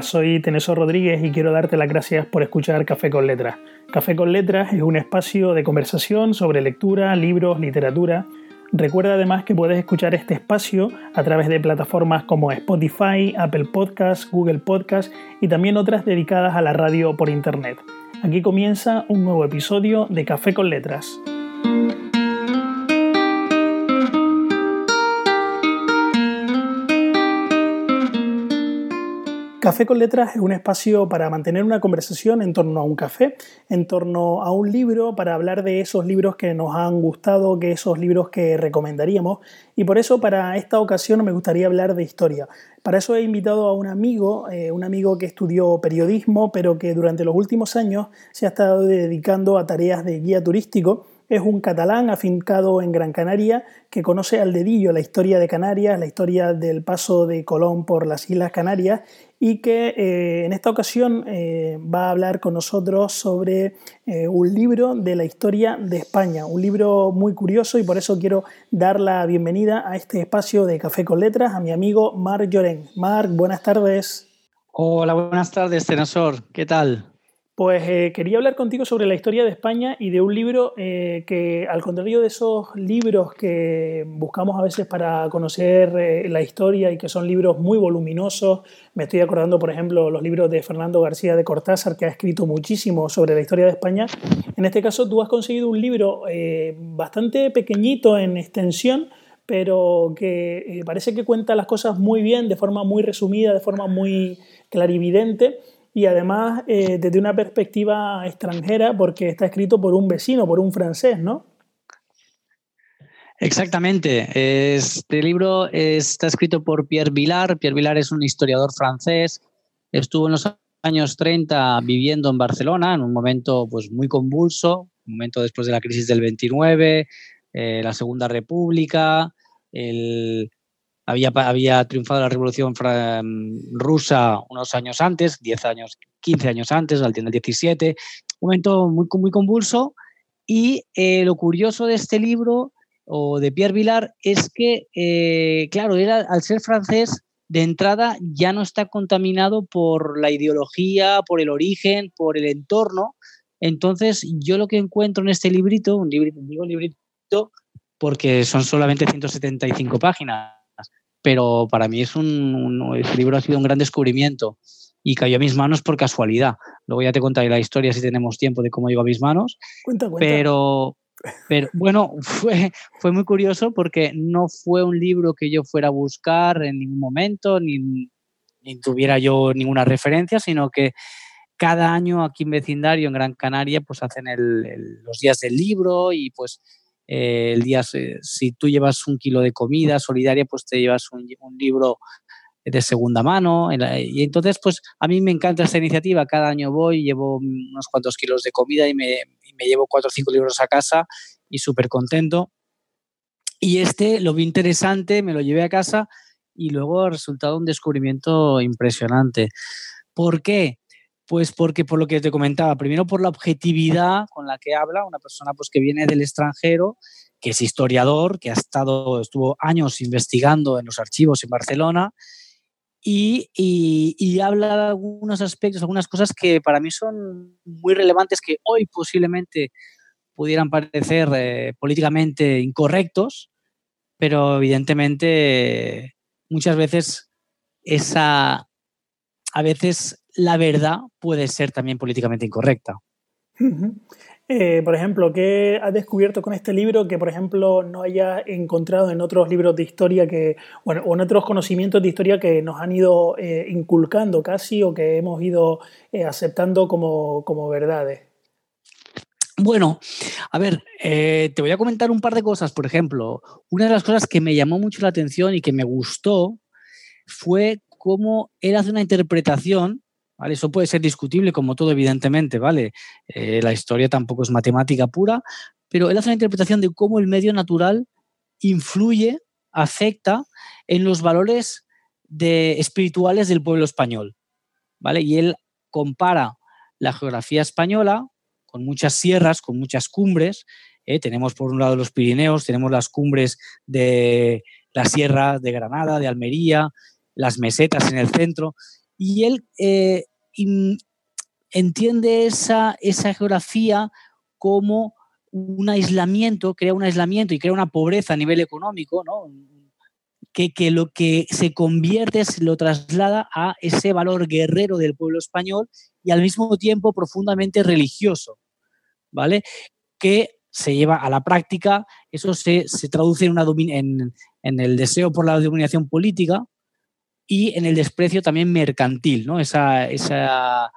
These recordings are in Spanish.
Soy Teneso Rodríguez y quiero darte las gracias por escuchar Café con Letras. Café con Letras es un espacio de conversación sobre lectura, libros, literatura. Recuerda además que puedes escuchar este espacio a través de plataformas como Spotify, Apple Podcasts, Google Podcasts y también otras dedicadas a la radio por Internet. Aquí comienza un nuevo episodio de Café con Letras. Café con Letras es un espacio para mantener una conversación en torno a un café, en torno a un libro, para hablar de esos libros que nos han gustado, que esos libros que recomendaríamos. Y por eso para esta ocasión me gustaría hablar de historia. Para eso he invitado a un amigo, eh, un amigo que estudió periodismo, pero que durante los últimos años se ha estado dedicando a tareas de guía turístico es un catalán afincado en Gran Canaria que conoce al dedillo la historia de Canarias, la historia del paso de Colón por las Islas Canarias y que eh, en esta ocasión eh, va a hablar con nosotros sobre eh, un libro de la historia de España, un libro muy curioso y por eso quiero dar la bienvenida a este espacio de Café con Letras a mi amigo Marc Lloren. Marc, buenas tardes. Hola, buenas tardes, Tenosor. ¿Qué tal? Pues eh, quería hablar contigo sobre la historia de España y de un libro eh, que, al contrario de esos libros que buscamos a veces para conocer eh, la historia y que son libros muy voluminosos, me estoy acordando, por ejemplo, los libros de Fernando García de Cortázar, que ha escrito muchísimo sobre la historia de España. En este caso, tú has conseguido un libro bastante pequeñito en extensión, pero que parece que cuenta las cosas muy bien, de forma muy resumida, de forma muy clarividente y además eh, desde una perspectiva extranjera porque está escrito por un vecino, por un francés, ¿no? Exactamente. Este libro está escrito por Pierre Vilar. Pierre Vilar es un historiador francés. Estuvo en los años 30 viviendo en Barcelona en un momento pues, muy convulso, un momento después de la crisis del 29, eh, la Segunda República, el, había, triunfado la revolución rusa unos años antes, 10 años, 15 años antes, al 17, un momento muy, muy convulso. Y eh, lo curioso de este libro, o de Pierre Vilar, es que, eh, claro, era, al ser francés, de entrada ya no está contaminado por la ideología, por el origen, por el entorno. Entonces, yo lo que encuentro en este librito, un librito, digo librito porque son solamente 175 páginas, pero para mí es un, ese libro ha sido un gran descubrimiento y cayó a mis manos por casualidad. Luego ya te contaré la historia si tenemos tiempo de cómo llegó a mis manos. Cuenta, cuenta. Pero, pero bueno, fue, fue muy curioso porque no fue un libro que yo fuera a buscar en ningún momento, ni, ni tuviera yo ninguna referencia, sino que cada año aquí en vecindario, en Gran Canaria, pues hacen los días del libro y pues el día, si tú llevas un kilo de comida solidaria, pues te llevas un, libro de segunda mano. Y entonces, pues a mí me encanta esta iniciativa. Cada año voy, llevo unos cuantos kilos de comida y me, llevo cuatro o cinco libros a casa y súper contento. Y este lo vi interesante, me lo llevé a casa y luego ha resultado un descubrimiento impresionante. ¿Por qué? Pues porque por lo que te comentaba, primero por la objetividad con la que habla una persona pues que viene del extranjero, que es historiador, que ha estado, estuvo años investigando en los archivos en Barcelona y, habla de algunos aspectos, algunas cosas que para mí son muy relevantes, que hoy posiblemente pudieran parecer eh, políticamente incorrectos, pero evidentemente muchas veces esa, a veces la verdad puede ser también políticamente incorrecta. Eh, por ejemplo, ¿qué has descubierto con este libro que, por ejemplo, no haya encontrado en otros libros de historia que, bueno, o en otros conocimientos de historia que nos han ido eh, inculcando casi o que hemos ido eh, aceptando como, como, verdades? Bueno, a ver, te voy a comentar un par de cosas. Por ejemplo, una de las cosas que me llamó mucho la atención y que me gustó fue cómo él hace una interpretación eso puede ser discutible, como todo, evidentemente, ¿vale? Eh, la historia tampoco es matemática pura, pero él hace una interpretación de cómo el medio natural influye, afecta en los valores de, espirituales del pueblo español, ¿vale? Y él compara la geografía española con muchas sierras, con muchas cumbres. ¿eh? Tenemos por un lado los Pirineos, tenemos las cumbres de la sierra de Granada, de Almería, las mesetas en el centro, Y él eh, entiende esa, esa geografía como un aislamiento, crea un aislamiento y crea una pobreza a nivel económico, ¿no? que, que, lo que se convierte, se lo traslada a ese valor guerrero del pueblo español y al mismo tiempo profundamente religioso, ¿vale? Que se lleva a la práctica, eso se, se traduce en, una en, en, el deseo por la dominación política y en el desprecio también mercantil, ¿no? Esa, esa,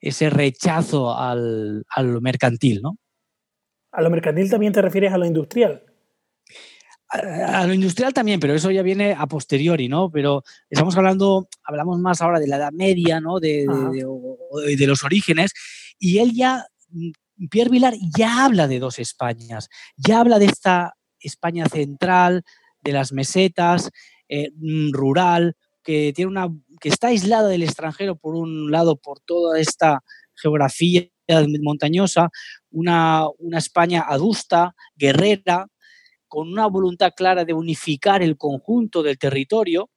ese rechazo al, a lo mercantil, ¿no? ¿A lo mercantil también te refieres a lo industrial? A, lo industrial también, pero eso ya viene a posteriori, ¿no? Pero estamos hablando, hablamos más ahora de la Edad Media, ¿no? De, de, de, los orígenes, y él ya, Pierre Vilar ya habla de dos Españas, ya habla de esta España central, de las mesetas, eh, rural, que tiene una que está aislada del extranjero por un lado por toda esta geografía montañosa, una, España adusta, guerrera, con una voluntad clara de unificar el conjunto del territorio,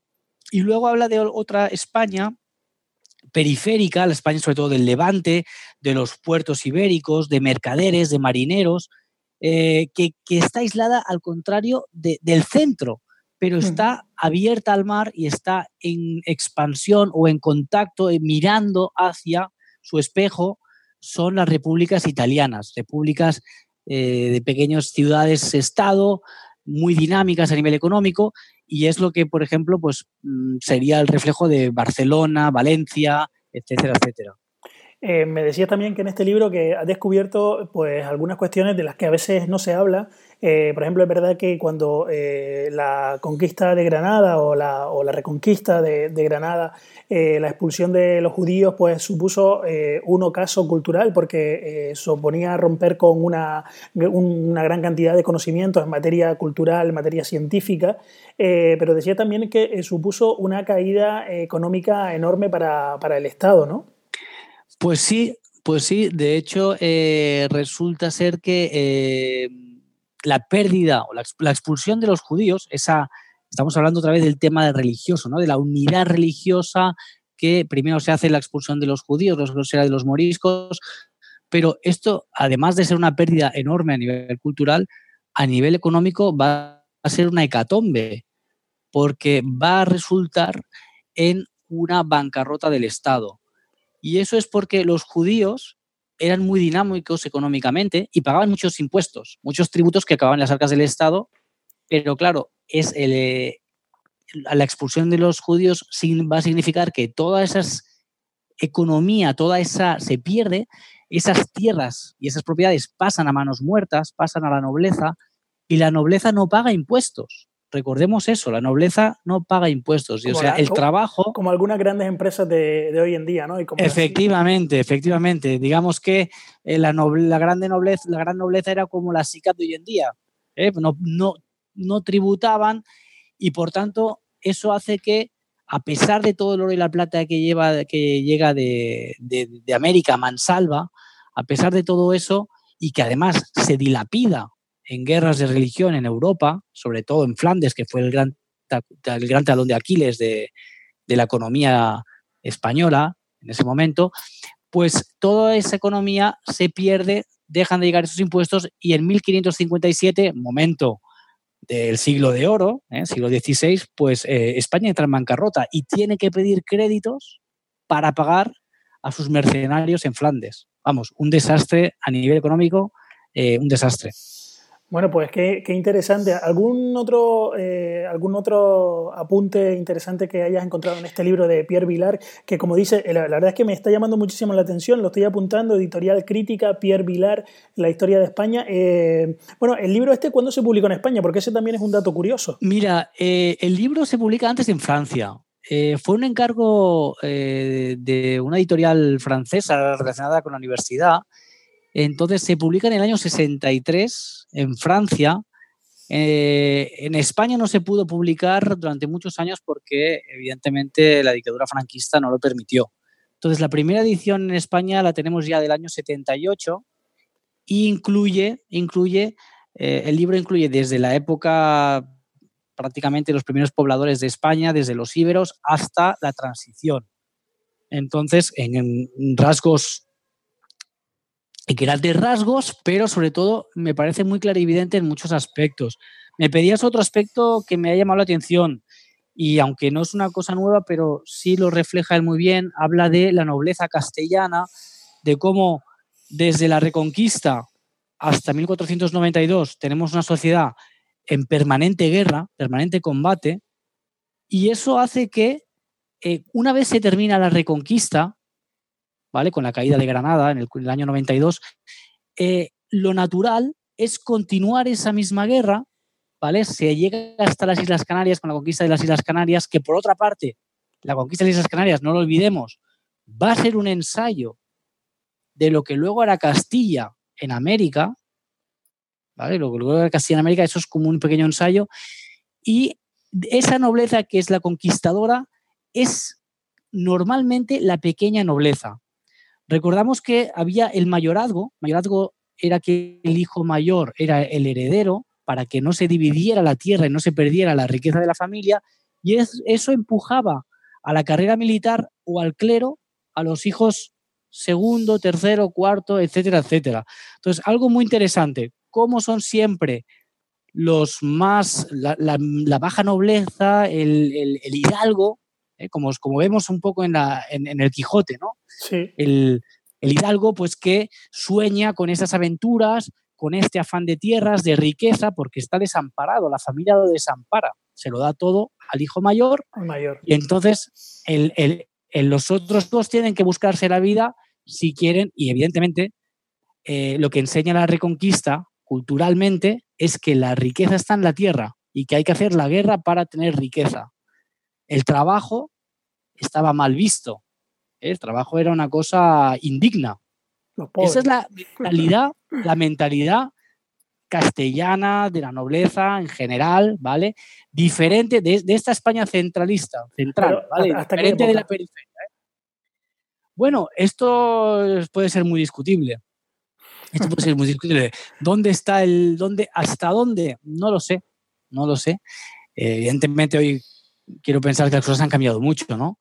y luego habla de otra España periférica, la España sobre todo del Levante, de los puertos ibéricos, de mercaderes, de marineros, eh, que, está aislada al contrario del centro, pero está abierta al mar y está en expansión o en contacto, eh, mirando hacia su espejo son las repúblicas italianas, repúblicas eh, de pequeñas ciudades-estado, muy dinámicas a nivel económico, y es lo que, por ejemplo, pues, mm, sería el reflejo de Barcelona, Valencia, etcétera, etcétera. Eh, me decías también que en este libro que has descubierto pues, algunas cuestiones de las que a veces no se habla. Eh, por ejemplo, es verdad que cuando eh, la conquista de Granada o la, o la reconquista de, Granada, la expulsión de los judíos pues, supuso un ocaso cultural porque suponía romper con una, una, gran cantidad de conocimientos en materia cultural, materia científica. pero decía también que supuso una caída económica enorme para, para el Estado, ¿no? Pues sí, pues sí. De hecho, eh, resulta ser que eh, la pérdida o la, expulsión de los judíos, esa, estamos hablando otra vez del tema religioso, ¿no? De la unidad religiosa que primero se hace la expulsión de los judíos, luego será de los moriscos, pero esto, además de ser una pérdida enorme a nivel cultural, a nivel económico va a ser una hecatombe, porque va a resultar en una bancarrota del Estado. Y eso es porque los judíos eran muy dinámicos económicamente y pagaban muchos impuestos, muchos tributos que acababan en las arcas del Estado, pero claro, es eh, la expulsión de los judíos va a significar que toda esa economía, toda esa se pierde, esas tierras y esas propiedades pasan a manos muertas, pasan a la nobleza y la nobleza no paga impuestos. Recordemos eso, la nobleza no paga impuestos. o sea, el trabajo. Como algunas grandes empresas de, hoy en día, ¿no? efectivamente, efectivamente. Digamos que eh, la, la, grande nobleza, la gran nobleza era como la SICAP de hoy en día. ¿eh? No, no, no tributaban y por tanto eso hace que, a pesar de todo el oro y la plata que, lleva, que llega de, de, de América, mansalva, a pesar de todo eso, y que además se dilapida en guerras de religión en Europa, sobre todo en Flandes, que fue el gran, el gran talón de Aquiles de, la economía española en ese momento, pues toda esa economía se pierde, dejan de llegar esos impuestos y en 1557, momento del siglo de oro, ¿eh? siglo XVI, pues eh, España entra en bancarrota y tiene que pedir créditos para pagar a sus mercenarios en Flandes. Vamos, un desastre a nivel económico, eh, un desastre. Bueno, pues qué, interesante. ¿Algún otro, eh, ¿Algún otro apunte interesante que hayas encontrado en este libro de Pierre Vilar? Que como dice, la, verdad es que me está llamando muchísimo la atención, lo estoy apuntando, editorial crítica, Pierre Vilar, la historia de España. Eh, bueno, el libro este, ¿cuándo se publicó en España? Porque ese también es un dato curioso. Mira, eh, el libro se publica antes en Francia. fue un encargo de una editorial francesa relacionada con la universidad entonces se publica en el año 63 en Francia. Eh, en España no se pudo publicar durante muchos años porque evidentemente la dictadura franquista no lo permitió. Entonces la primera edición en España la tenemos ya del año 78 e incluye, incluye eh, el libro incluye desde la época prácticamente los primeros pobladores de España, desde los íberos hasta la transición. Entonces, en, rasgos, en grandes rasgos, pero sobre todo me parece muy clarividente en muchos aspectos. Me pedías otro aspecto que me ha llamado la atención y aunque no es una cosa nueva, pero sí lo refleja él muy bien, habla de la nobleza castellana, de cómo desde la Reconquista hasta 1492 tenemos una sociedad en permanente guerra, permanente combate, y eso hace que eh, una vez se termina la Reconquista, Con la caída de Granada en el, año 92, eh, lo natural es continuar esa misma guerra, ¿vale? Se llega hasta las Islas Canarias con la conquista de las Islas Canarias, que por otra parte, la conquista de las Islas Canarias, no lo olvidemos, va a ser un ensayo de lo que luego hará Castilla en América. Lo que luego hará Castilla en América, eso es como un pequeño ensayo, y esa nobleza que es la conquistadora es normalmente la pequeña nobleza. Recordamos que había el mayorazgo, mayorazgo era que el hijo mayor era el heredero para que no se dividiera la tierra y no se perdiera la riqueza de la familia, y eso empujaba a la carrera militar o al clero a los hijos segundo, tercero, cuarto, etcétera, etcétera. Entonces, algo muy interesante, cómo son siempre los más, la, baja nobleza, el, hidalgo, ¿eh? como, como vemos un poco en, la, en, el Quijote, ¿no? Sí. El, hidalgo, pues que sueña con esas aventuras, con este afán de tierras, de riqueza, porque está desamparado, la familia lo desampara, se lo da todo al hijo mayor, mayor. y entonces el, los otros dos tienen que buscarse la vida si quieren, y evidentemente eh, lo que enseña la reconquista culturalmente es que la riqueza está en la tierra y que hay que hacer la guerra para tener riqueza. El trabajo estaba mal visto. ¿eh? El trabajo era una cosa indigna. Esa es la mentalidad, la mentalidad castellana, de la nobleza en general, ¿vale? Diferente de, esta España centralista, central, ¿vale? Diferente de la periferia. Bueno, esto puede ser muy discutible. Esto puede ser muy discutible. ¿Dónde está el, dónde, hasta dónde? No lo sé, no lo sé. evidentemente hoy quiero pensar que las cosas han cambiado mucho, ¿no?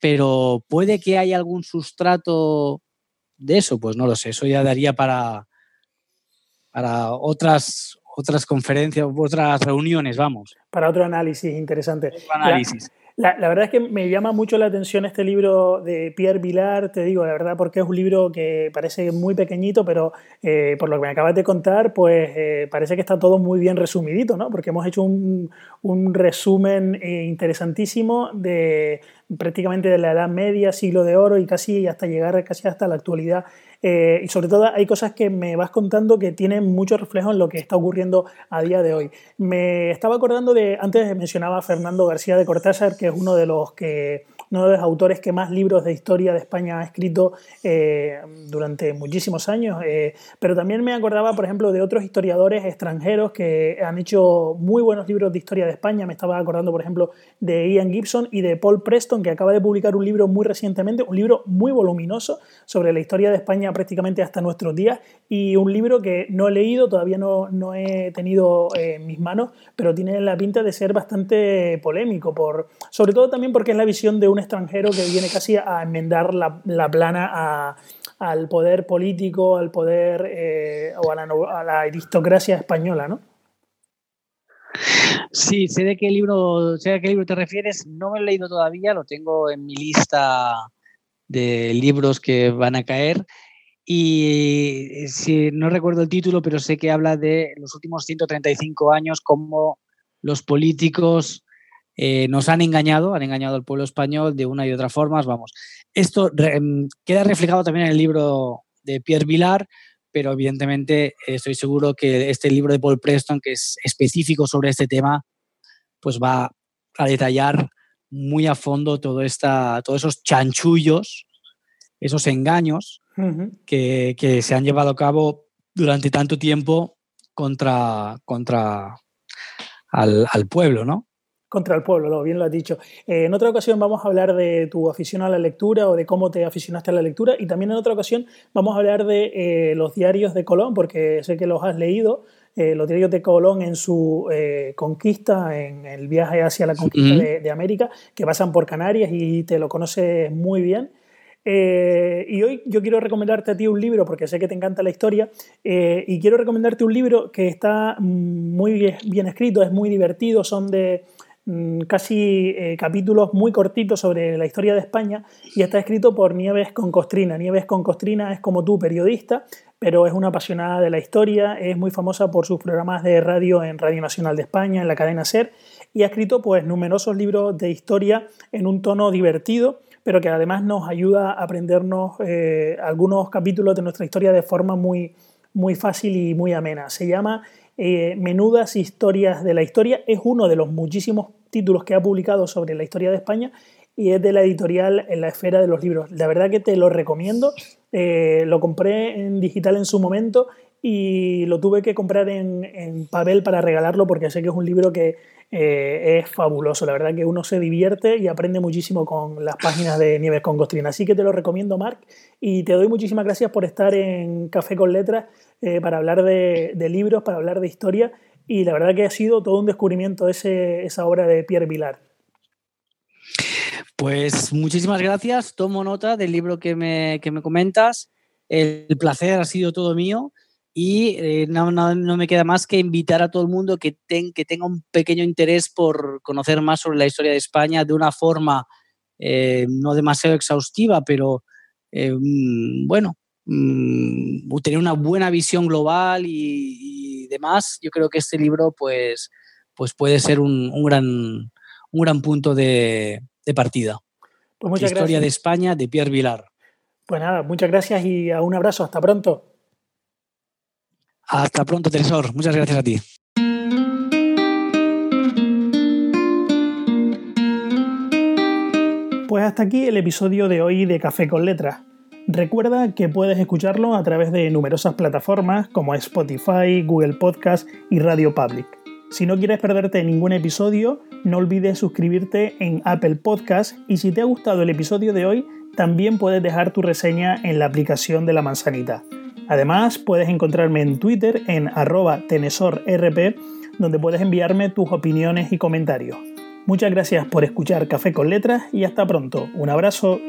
Pero puede que haya algún sustrato de eso, pues no lo sé. Eso ya daría para, para otras, otras conferencias, otras reuniones, vamos. Para otro análisis interesante. Otro análisis. La, verdad es que me llama mucho la atención este libro de Pierre Vilar, te digo, la verdad, porque es un libro que parece muy pequeñito, pero eh, por lo que me acabas de contar, pues eh, parece que está todo muy bien resumidito, ¿no? Porque hemos hecho un, resumen eh, interesantísimo de prácticamente de la Edad Media, siglo de oro y casi hasta llegar casi hasta la actualidad eh, y sobre todo hay cosas que me vas contando que tienen mucho reflejo en lo que está ocurriendo a día de hoy. Me estaba acordando de, antes mencionaba a Fernando García de Cortázar, que es uno de los que uno de los autores que más libros de historia de España ha escrito eh, durante muchísimos años, eh, pero también me acordaba, por ejemplo, de otros historiadores extranjeros que han hecho muy buenos libros de historia de España. Me estaba acordando, por ejemplo, de Ian Gibson y de Paul Preston, que acaba de publicar un libro muy recientemente, un libro muy voluminoso sobre la historia de España prácticamente hasta nuestros días y un libro que no he leído, todavía no, no he tenido eh, en mis manos, pero tiene la pinta de ser bastante polémico, por, sobre todo también porque es la visión de un extranjero que viene casi a enmendar la, plana al poder político, al poder eh, o a la, aristocracia española, ¿no? Sí, sé de qué libro, sé de qué libro te refieres. No me he leído todavía, lo tengo en mi lista de libros que van a caer. Y si no recuerdo el título, pero sé que habla de los últimos 135 años, cómo los políticos eh, nos han engañado, han engañado al pueblo español de una y otra forma. Vamos, esto em, queda reflejado también en el libro de Pierre Vilar, pero evidentemente estoy seguro que este libro de Paul Preston, que es específico sobre este tema, pues va a detallar muy a fondo todo esta, todos esos chanchullos, esos engaños que, que, se han llevado a cabo durante tanto tiempo contra, contra al, al pueblo, ¿no? Contra el pueblo, lo bien lo has dicho. Eh, en otra ocasión vamos a hablar de tu afición a la lectura o de cómo te aficionaste a la lectura y también en otra ocasión vamos a hablar de eh, los diarios de Colón, porque sé que los has leído los diarios de Colón en su conquista, en el viaje hacia la conquista de, de, América, que pasan por Canarias y te lo conoces muy bien. Eh, y hoy yo quiero recomendarte a ti un libro, porque sé que te encanta la historia, eh, y quiero recomendarte un libro que está muy bien, escrito, es muy divertido, son de mm, casi eh, capítulos muy cortitos sobre la historia de España, y está escrito por Nieves Concostrina. Nieves Concostrina es como tú, periodista, pero es una apasionada de la historia, es muy famosa por sus programas de radio en Radio Nacional de España, en la cadena SER, y ha escrito pues numerosos libros de historia en un tono divertido pero que además nos ayuda a aprendernos eh, algunos capítulos de nuestra historia de forma muy, muy fácil y muy amena. Se llama eh, Menudas Historias de la Historia. Es uno de los muchísimos títulos que ha publicado sobre la historia de España y es de la editorial En la Esfera de los Libros. La verdad que te lo recomiendo. Eh, lo compré en digital en su momento y lo tuve que comprar en, en papel para regalarlo porque sé que es un libro que eh, es fabuloso. La verdad que uno se divierte y aprende muchísimo con las páginas de Nieves con Costrina. Así que te lo recomiendo, Marc, y te doy muchísimas gracias por estar en Café con Letras eh, para hablar de, libros, para hablar de historia. Y la verdad que ha sido todo un descubrimiento ese, esa obra de Pierre Vilar. Pues muchísimas gracias. Tomo nota del libro que me, que me comentas. El placer ha sido todo mío y eh, no, me queda más que invitar a todo el mundo que, que tenga un pequeño interés por conocer más sobre la historia de España de una forma eh, no demasiado exhaustiva, pero eh, mm, bueno, mm, tener una buena visión global y, demás. Yo creo que este libro pues, pues puede ser un, gran, un gran punto de, partida. Pues muchas historia de España de Pierre Vilar. Pues nada, muchas gracias y un abrazo. Hasta pronto. Hasta pronto, Tresor. Muchas gracias a ti. Pues hasta aquí el episodio de hoy de Café con Letras. Recuerda que puedes escucharlo a través de numerosas plataformas como Spotify, Google Podcast y Radio Public. Si no quieres perderte ningún episodio, no olvides suscribirte en Apple Podcast y si te ha gustado el episodio de hoy, también puedes dejar tu reseña en la aplicación de la manzanita. Además, puedes encontrarme en Twitter en arroba tenesorrp, donde puedes enviarme tus opiniones y comentarios. Muchas gracias por escuchar Café con Letras y hasta pronto. Un abrazo.